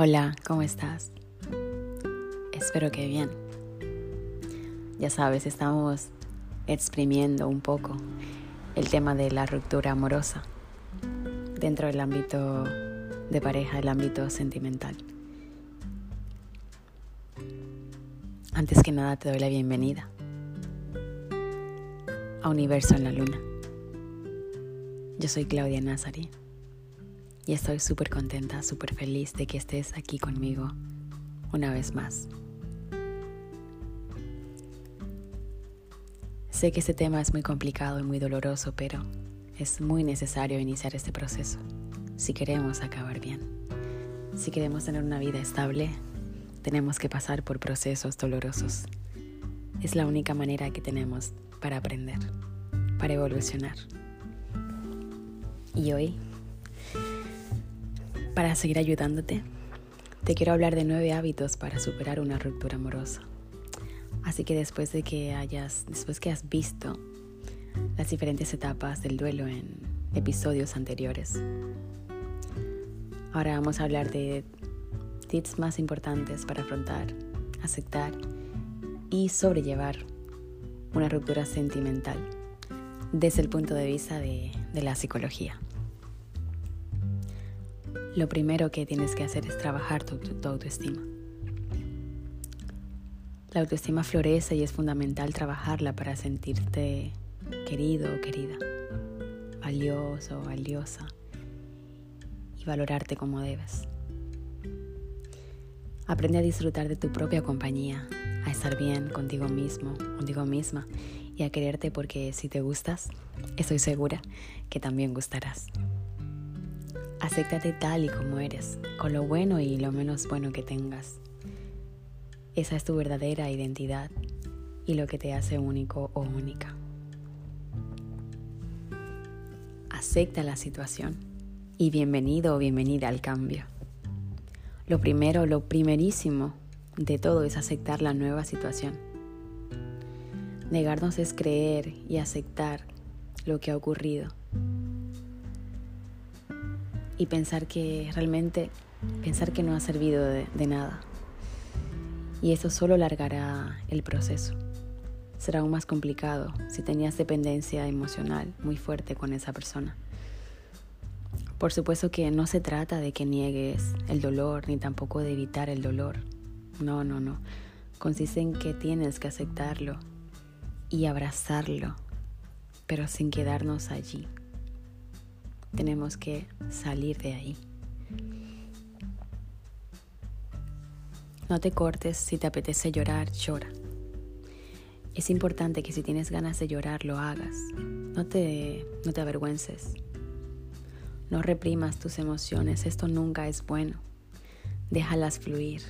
Hola, ¿cómo estás? Espero que bien. Ya sabes, estamos exprimiendo un poco el tema de la ruptura amorosa dentro del ámbito de pareja, el ámbito sentimental. Antes que nada te doy la bienvenida a Universo en la Luna. Yo soy Claudia Nazari y estoy súper contenta, súper feliz de que estés aquí conmigo una vez más. Sé que este tema es muy complicado y muy doloroso, pero es muy necesario iniciar este proceso si queremos acabar bien. Si queremos tener una vida estable, tenemos que pasar por procesos dolorosos. Es la única manera que tenemos para aprender, para evolucionar. Y hoy para seguir ayudándote, te quiero hablar de nueve hábitos para superar una ruptura amorosa. Así que después de que hayas, después que has visto las diferentes etapas del duelo en episodios anteriores, ahora vamos a hablar de tips más importantes para afrontar, aceptar y sobrellevar una ruptura sentimental desde el punto de vista de, de la psicología lo primero que tienes que hacer es trabajar tu, autoestima. La autoestima florece y es fundamental trabajarla para sentirte querido o querida, valioso o valiosa y valorarte como debes. Aprende a disfrutar de tu propia compañía, a estar bien contigo mismo, contigo misma y a quererte porque si te gustas, estoy segura que también gustarás. Acéptate tal y como eres, con lo bueno y lo menos bueno que tengas. Esa es tu verdadera identidad y lo que te hace único o única. Acepta la situación y bienvenido o bienvenida al cambio. Lo primero, lo primerísimo de todo es aceptar la nueva situación. Negarnos es creer y aceptar lo que ha ocurrido y pensar que realmente, pensar que no ha servido de, nada. Y eso solo alargará el proceso. Será aún más complicado si tenías dependencia emocional muy fuerte con esa persona. Por supuesto que no se trata de que niegues el dolor ni tampoco de evitar el dolor. No, no, no. Consiste en que tienes que aceptarlo y abrazarlo, pero sin quedarnos allí tenemos que salir de ahí. No te cortes, si te apetece llorar, llora. Es importante que si tienes ganas de llorar, lo hagas. No te, no te avergüences. No reprimas tus emociones, esto nunca es bueno. Déjalas fluir.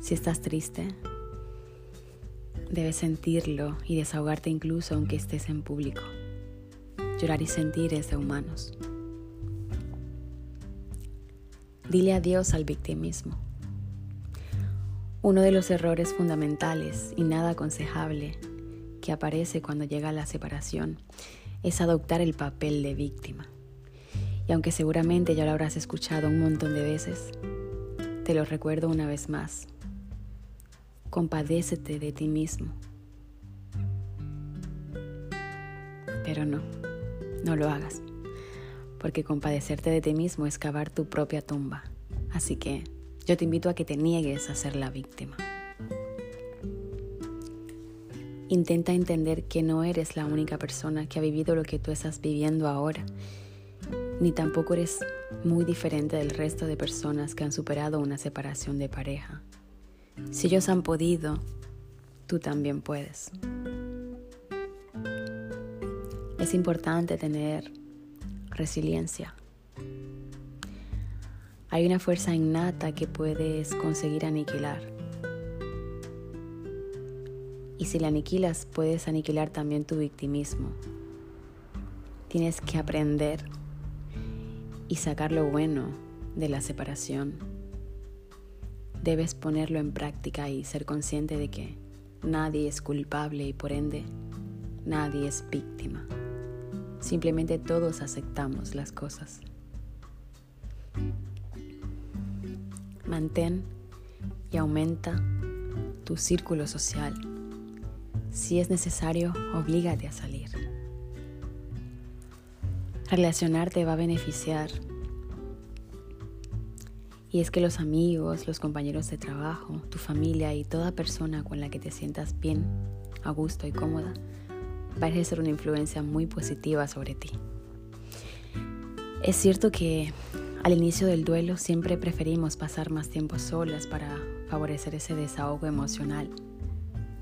Si estás triste, debes sentirlo y desahogarte incluso aunque estés en público. Llorar y sentir es de humanos. Dile adiós al victimismo. Uno de los errores fundamentales y nada aconsejable que aparece cuando llega la separación es adoptar el papel de víctima. Y aunque seguramente ya lo habrás escuchado un montón de veces, te lo recuerdo una vez más. Compadécete de ti mismo. Pero no. No lo hagas, porque compadecerte de ti mismo es cavar tu propia tumba. Así que yo te invito a que te niegues a ser la víctima. Intenta entender que no eres la única persona que ha vivido lo que tú estás viviendo ahora, ni tampoco eres muy diferente del resto de personas que han superado una separación de pareja. Si ellos han podido, tú también puedes. Es importante tener resiliencia. Hay una fuerza innata que puedes conseguir aniquilar. Y si la aniquilas, puedes aniquilar también tu victimismo. Tienes que aprender y sacar lo bueno de la separación. Debes ponerlo en práctica y ser consciente de que nadie es culpable y por ende nadie es víctima. Simplemente todos aceptamos las cosas. mantén y aumenta tu círculo social. Si es necesario, oblígate a salir. Relacionarte va a beneficiar. Y es que los amigos, los compañeros de trabajo, tu familia y toda persona con la que te sientas bien, a gusto y cómoda, va a ejercer una influencia muy positiva sobre ti. Es cierto que al inicio del duelo siempre preferimos pasar más tiempo solas para favorecer ese desahogo emocional,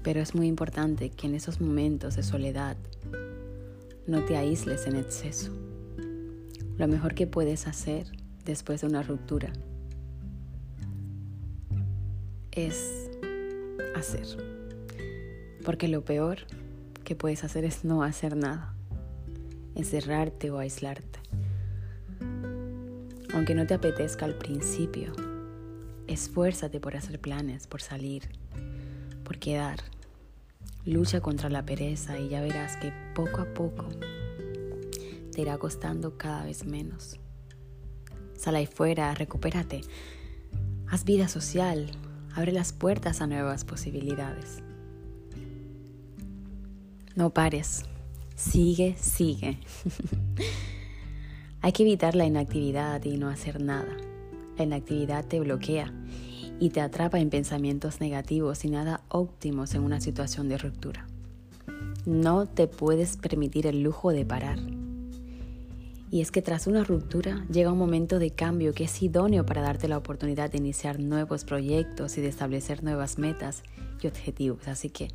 pero es muy importante que en esos momentos de soledad no te aísles en exceso. Lo mejor que puedes hacer después de una ruptura es hacer, porque lo peor que puedes hacer es no hacer nada, encerrarte o aislarte. Aunque no te apetezca al principio, esfuérzate por hacer planes, por salir, por quedar. Lucha contra la pereza y ya verás que poco a poco te irá costando cada vez menos. Sal ahí fuera, recupérate. Haz vida social, abre las puertas a nuevas posibilidades. No pares, sigue, sigue. Hay que evitar la inactividad y no hacer nada. La inactividad te bloquea y te atrapa en pensamientos negativos y nada óptimos en una situación de ruptura. No te puedes permitir el lujo de parar. Y es que tras una ruptura llega un momento de cambio que es idóneo para darte la oportunidad de iniciar nuevos proyectos y de establecer nuevas metas y objetivos. Así que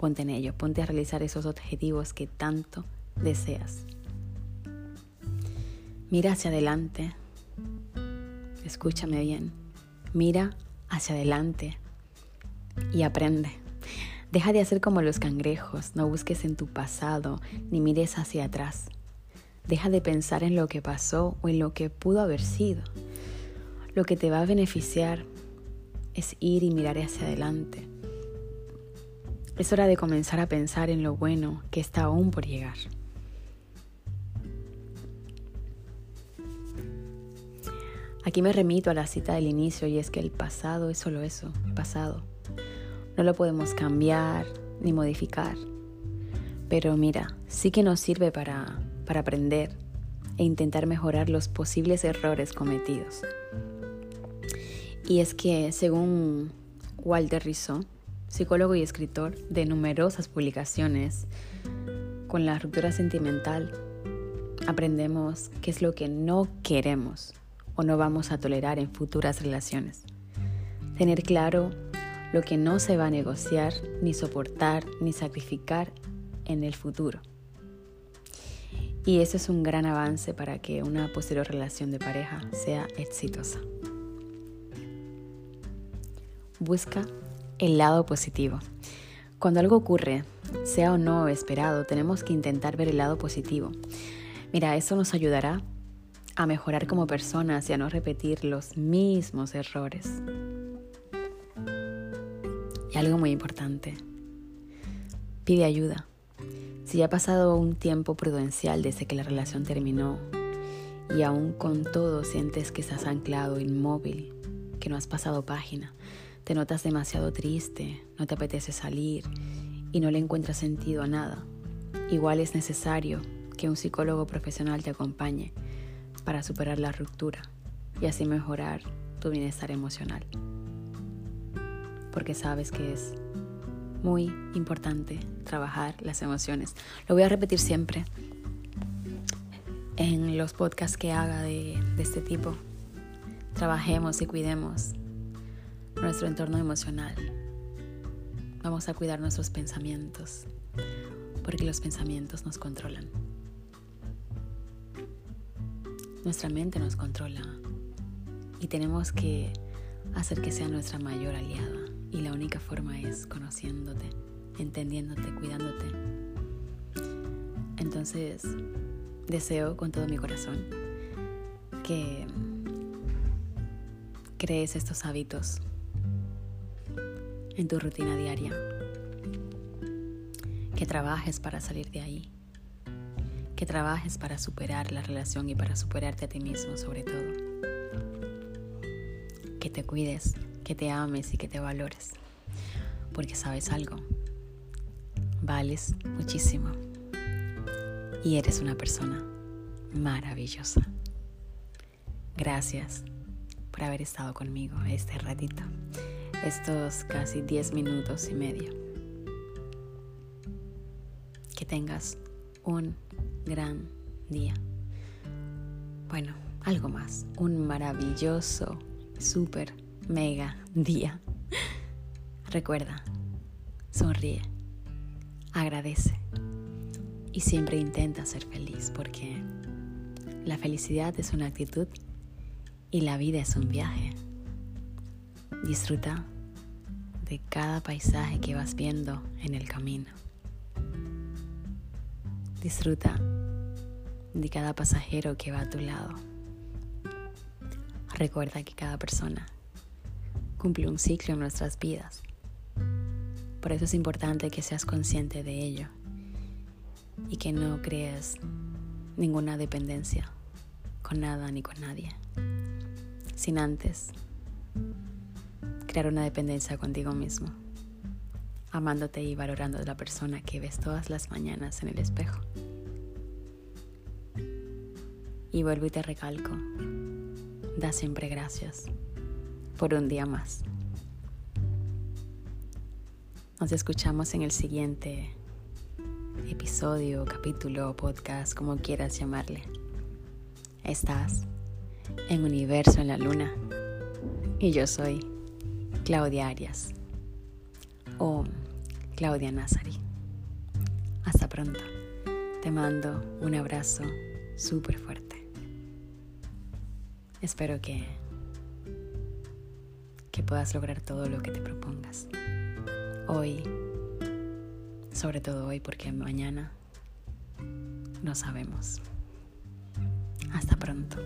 Ponte en ello, ponte a realizar esos objetivos que tanto deseas. Mira hacia adelante. Escúchame bien. Mira hacia adelante y aprende. Deja de hacer como los cangrejos, no busques en tu pasado ni mires hacia atrás. Deja de pensar en lo que pasó o en lo que pudo haber sido. Lo que te va a beneficiar es ir y mirar hacia adelante es hora de comenzar a pensar en lo bueno que está aún por llegar. Aquí me remito a la cita del inicio y es que el pasado es solo eso, pasado. No lo podemos cambiar ni modificar. Pero mira, sí que nos sirve para, para aprender e intentar mejorar los posibles errores cometidos. Y es que, según Walter Rizzo, psicólogo y escritor de numerosas publicaciones. Con la ruptura sentimental aprendemos qué es lo que no queremos o no vamos a tolerar en futuras relaciones. Tener claro lo que no se va a negociar, ni soportar, ni sacrificar en el futuro. Y eso es un gran avance para que una posterior relación de pareja sea exitosa. Busca el lado positivo. Cuando algo ocurre, sea o no esperado, tenemos que intentar ver el lado positivo. Mira, eso nos ayudará a mejorar como personas y a no repetir los mismos errores. Y algo muy importante, pide ayuda. Si ya ha pasado un tiempo prudencial desde que la relación terminó y aún con todo sientes que estás anclado, inmóvil, que no has pasado página, te notas demasiado triste, no te apetece salir y no le encuentras sentido a nada. Igual es necesario que un psicólogo profesional te acompañe para superar la ruptura y así mejorar tu bienestar emocional. Porque sabes que es muy importante trabajar las emociones. Lo voy a repetir siempre en los podcasts que haga de, de este tipo. Trabajemos y cuidemos nuestro entorno emocional. Vamos a cuidar nuestros pensamientos, porque los pensamientos nos controlan. Nuestra mente nos controla y tenemos que hacer que sea nuestra mayor aliada. Y la única forma es conociéndote, entendiéndote, cuidándote. Entonces, deseo con todo mi corazón que crees estos hábitos en tu rutina diaria. Que trabajes para salir de ahí. Que trabajes para superar la relación y para superarte a ti mismo sobre todo. que te cuides, que te ames y que te valores. Porque sabes algo, vales muchísimo y eres una persona maravillosa. Gracias por haber estado conmigo este ratito, estos casi 10 minutos y medio. Que tengas un gran día. Bueno, algo más, un maravilloso, súper, mega día. Recuerda, sonríe, agradece y siempre intenta ser feliz porque la felicidad es una actitud y la vida es un viaje. Disfruta de cada paisaje que vas viendo en el camino. Disfruta de cada pasajero que va a tu lado. Recuerda que cada persona cumple un ciclo en nuestras vidas. Por eso es importante que seas consciente de ello y que no crees ninguna dependencia con nada ni con nadie, sin antes crear una dependencia contigo mismo, amándote y valorando a la persona que ves todas las mañanas en el espejo. Y vuelvo y te recalco, da siempre gracias por un día más. Nos escuchamos en el siguiente episodio, capítulo, podcast, como quieras llamarle. Estás en Universo en la Luna y yo soy Claudia Arias o Claudia Nazari. Hasta pronto. Te mando un abrazo súper fuerte. Espero que, que puedas lograr todo lo que te propongas. Hoy sobre todo hoy porque mañana no sabemos. Hasta pronto.